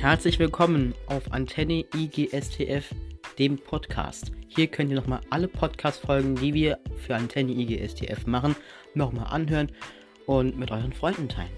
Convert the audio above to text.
Herzlich willkommen auf Antenne IGSTF, dem Podcast. Hier könnt ihr nochmal alle Podcast-Folgen, die wir für Antenne IGSTF machen, nochmal anhören und mit euren Freunden teilen.